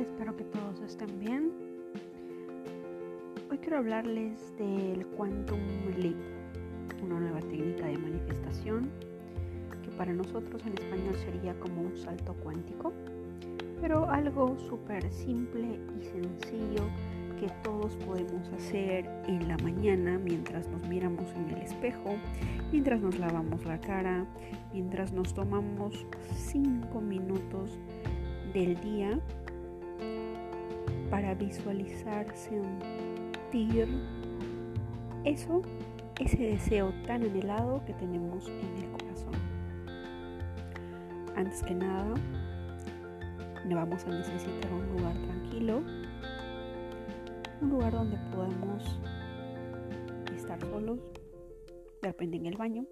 Espero que todos estén bien. Hoy quiero hablarles del Quantum Leap, una nueva técnica de manifestación que para nosotros en español sería como un salto cuántico, pero algo súper simple y sencillo que todos podemos hacer en la mañana mientras nos miramos en el espejo, mientras nos lavamos la cara, mientras nos tomamos 5 minutos del día para visualizar, sentir eso, ese deseo tan anhelado que tenemos en el corazón. Antes que nada, vamos a necesitar un lugar tranquilo un lugar donde podamos estar solos, de repente en el baño.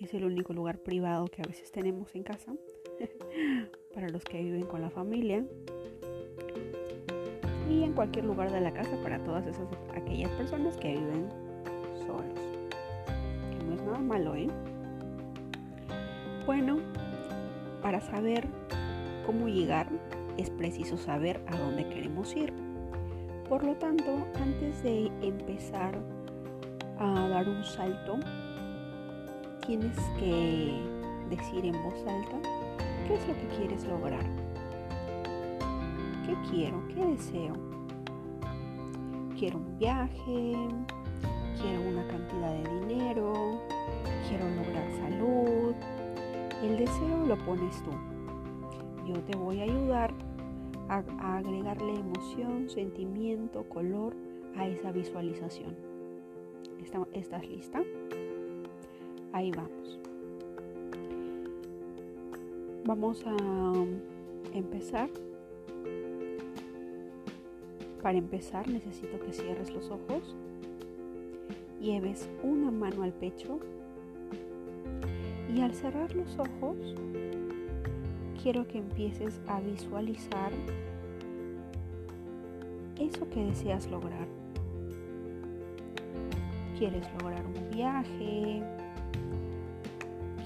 Es el único lugar privado que a veces tenemos en casa para los que viven con la familia y en cualquier lugar de la casa para todas esas aquellas personas que viven solos. Que no es nada malo, ¿eh? Bueno, para saber cómo llegar es preciso saber a dónde queremos ir. Por lo tanto, antes de empezar a dar un salto, tienes que decir en voz alta qué es lo que quieres lograr. ¿Qué quiero? ¿Qué deseo? Quiero un viaje, quiero una cantidad de dinero, quiero lograr salud. El deseo lo pones tú. Yo te voy a ayudar a, agregarle emoción, sentimiento, color a esa visualización. ¿Estás lista? Ahí vamos. Vamos a empezar. Para empezar necesito que cierres los ojos, lleves una mano al pecho y al cerrar los ojos quiero que empieces a visualizar eso que deseas lograr. ¿Quieres lograr un viaje?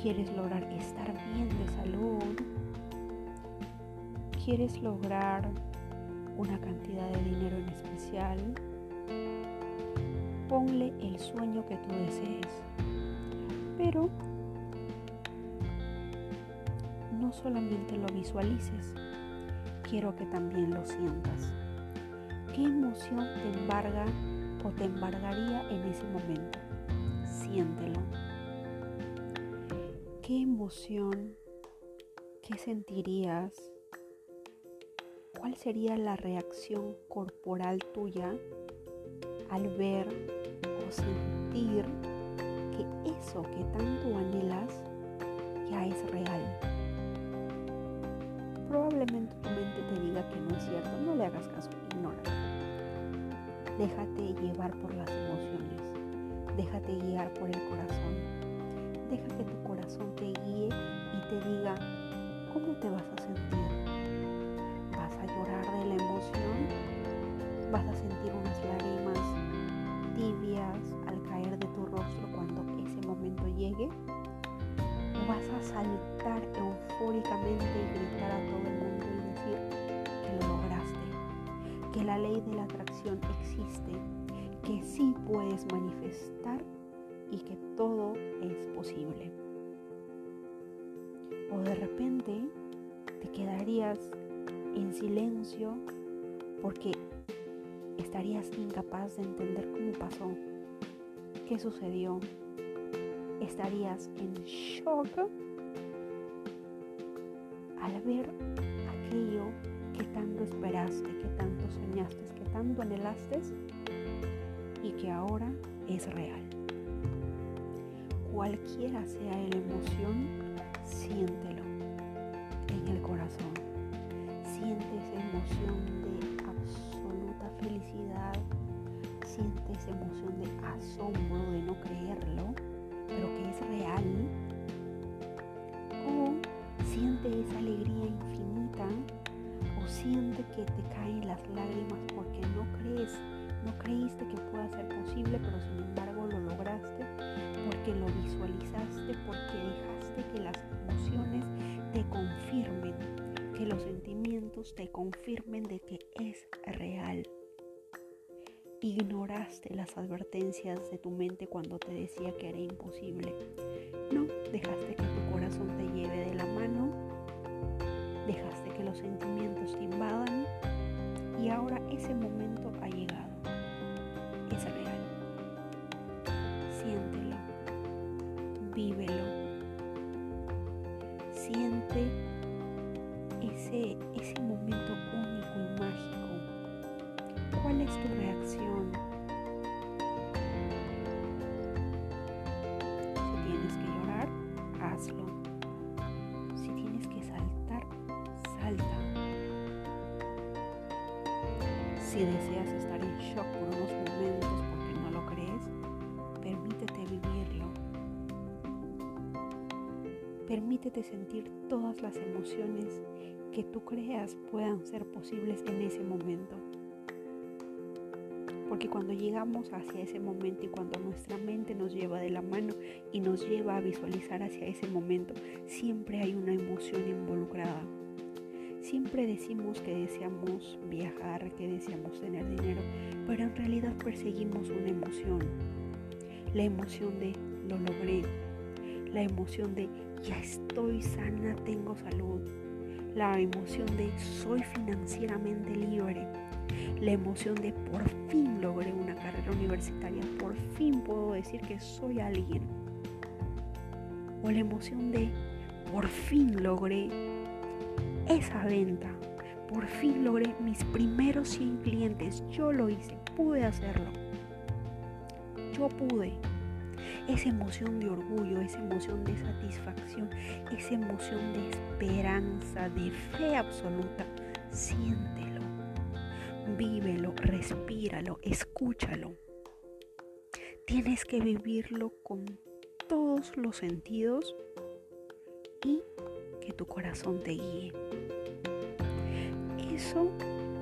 ¿Quieres lograr estar bien de salud? ¿Quieres lograr una cantidad de dinero en especial? Ponle el sueño que tú desees. Pero no solamente lo visualices, quiero que también lo sientas. ¿Qué emoción te embarga o te embargaría en ese momento? Siéntelo. ¿Qué emoción, qué sentirías? ¿Cuál sería la reacción corporal tuya al ver o sentir que eso que tanto anhelas ya es real? Probablemente tu mente te diga que no es cierto, no le hagas caso, ignora. Déjate llevar por las emociones, déjate guiar por el corazón. Deja que tu corazón te guíe y te diga eufóricamente y gritar a todo el mundo y decir que lo lograste, que la ley de la atracción existe, que sí puedes manifestar y que todo es posible. O de repente te quedarías en silencio porque estarías incapaz de entender cómo pasó, qué sucedió, estarías en shock ver aquello que tanto esperaste, que tanto soñaste, que tanto anhelaste y que ahora es real. Cualquiera sea la emoción, siéntelo en el corazón. Siente esa emoción de absoluta felicidad, siente esa emoción de asombro de no creerlo pero que es real, siente esa alegría infinita, o siente que te caen las lágrimas porque no crees, no creíste que pueda ser posible, pero sin embargo lo lograste, porque lo visualizaste, porque dejaste que las emociones te confirmen que los sentimientos te confirmen de que es real. Ignoraste las advertencias de tu mente cuando te decía que era imposible. No, dejaste que tu corazón te lleve de la mano, sentimientos te invadan y ahora ese momento ha llegado. Es real. Siéntelo, vívelo, siente ese, ese momento único y mágico. ¿Cuál es tu reacción? Si deseas estar en shock por unos momentos porque no lo crees, permítete vivirlo. Permítete sentir todas las emociones que tú creas puedan ser posibles en ese momento. Porque cuando llegamos hacia ese momento y cuando nuestra mente nos lleva de la mano y nos lleva a visualizar hacia ese momento, siempre hay una emoción involucrada. Siempre decimos que deseamos viajar, que deseamos tener dinero, pero en realidad perseguimos una emoción. La emoción de lo logré. La emoción de ya estoy sana, tengo salud. La emoción de soy financieramente libre. La emoción de por fin logré una carrera universitaria, por fin puedo decir que soy alguien. O la emoción de por fin logré esa venta. Por fin logré mis primeros 100 clientes. Yo lo hice, pude hacerlo. Yo pude. Esa emoción de orgullo, esa emoción de satisfacción, esa emoción de esperanza, de fe absoluta, siéntelo, vívelo, respíralo, escúchalo. Tienes que vivirlo con todos los sentidos y que tu corazón te guíe. Eso,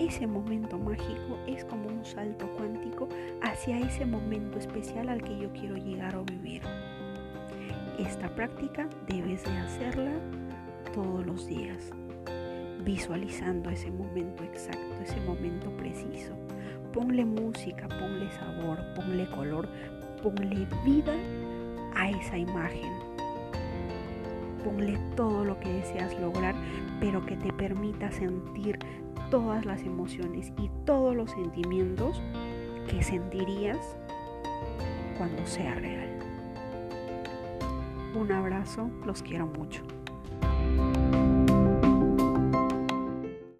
ese momento mágico es como un salto cuántico hacia ese momento especial al que yo quiero llegar o vivir. Esta práctica debes de hacerla todos los días, visualizando ese momento exacto, ese momento preciso. Ponle música, ponle sabor, ponle color, ponle vida a esa imagen ponle todo lo que deseas lograr, pero que te permita sentir todas las emociones y todos los sentimientos que sentirías cuando sea real. Un abrazo, los quiero mucho.